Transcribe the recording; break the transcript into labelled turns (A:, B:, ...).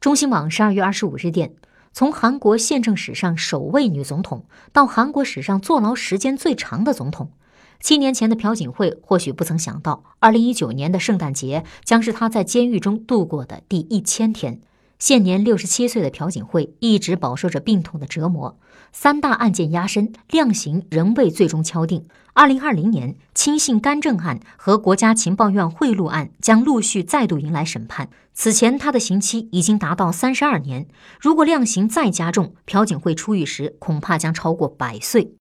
A: 中新网十二月二十五日电，从韩国宪政史上首位女总统到韩国史上坐牢时间最长的总统，七年前的朴槿惠或许不曾想到，二零一九年的圣诞节将是她在监狱中度过的第一千天。现年六十七岁的朴槿惠一直饱受着病痛的折磨，三大案件压身，量刑仍未最终敲定。二零二零年亲信干政案和国家情报院贿赂案将陆续再度迎来审判。此前他的刑期已经达到三十二年，如果量刑再加重，朴槿惠出狱时恐怕将超过百岁。